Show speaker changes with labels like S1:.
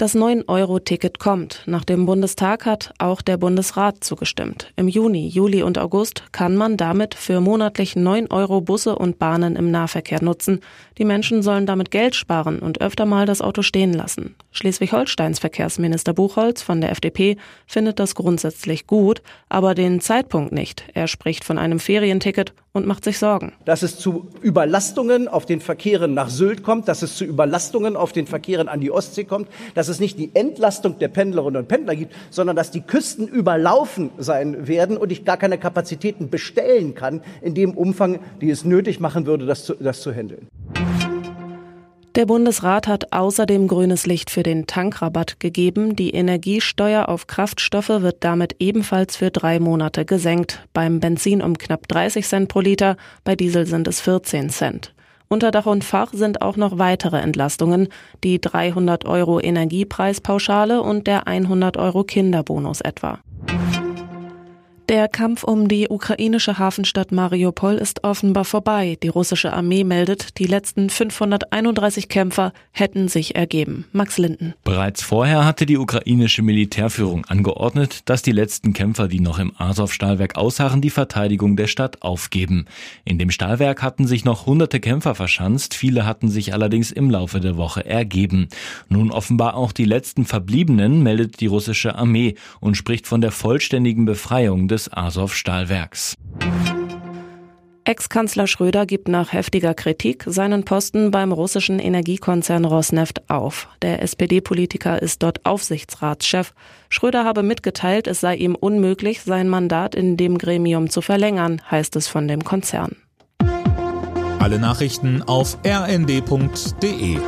S1: Das 9-Euro-Ticket kommt. Nach dem Bundestag hat auch der Bundesrat zugestimmt. Im Juni, Juli und August kann man damit für monatlich 9 Euro Busse und Bahnen im Nahverkehr nutzen. Die Menschen sollen damit Geld sparen und öfter mal das Auto stehen lassen. Schleswig-Holsteins Verkehrsminister Buchholz von der FDP findet das grundsätzlich gut, aber den Zeitpunkt nicht. Er spricht von einem Ferienticket und macht sich Sorgen.
S2: Dass es zu Überlastungen auf den Verkehren nach Sylt kommt, dass es zu Überlastungen auf den Verkehren an die Ostsee kommt, dass es nicht die Entlastung der Pendlerinnen und Pendler gibt, sondern dass die Küsten überlaufen sein werden und ich gar keine Kapazitäten bestellen kann in dem Umfang, die es nötig machen würde, das zu, das zu handeln.
S1: Der Bundesrat hat außerdem grünes Licht für den Tankrabatt gegeben. Die Energiesteuer auf Kraftstoffe wird damit ebenfalls für drei Monate gesenkt. Beim Benzin um knapp 30 Cent pro Liter, bei Diesel sind es 14 Cent. Unter Dach und Fach sind auch noch weitere Entlastungen, die 300 Euro Energiepreispauschale und der 100 Euro Kinderbonus etwa. Der Kampf um die ukrainische Hafenstadt Mariupol ist offenbar vorbei. Die russische Armee meldet, die letzten 531 Kämpfer hätten sich ergeben. Max Linden.
S3: Bereits vorher hatte die ukrainische Militärführung angeordnet, dass die letzten Kämpfer, die noch im Azov-Stahlwerk ausharren, die Verteidigung der Stadt aufgeben. In dem Stahlwerk hatten sich noch hunderte Kämpfer verschanzt, viele hatten sich allerdings im Laufe der Woche ergeben. Nun offenbar auch die letzten Verbliebenen meldet die russische Armee und spricht von der vollständigen Befreiung des des Azov-Stahlwerks.
S1: Ex-Kanzler Schröder gibt nach heftiger Kritik seinen Posten beim russischen Energiekonzern Rosneft auf. Der SPD-Politiker ist dort Aufsichtsratschef. Schröder habe mitgeteilt, es sei ihm unmöglich, sein Mandat in dem Gremium zu verlängern, heißt es von dem Konzern.
S4: Alle Nachrichten auf rnd.de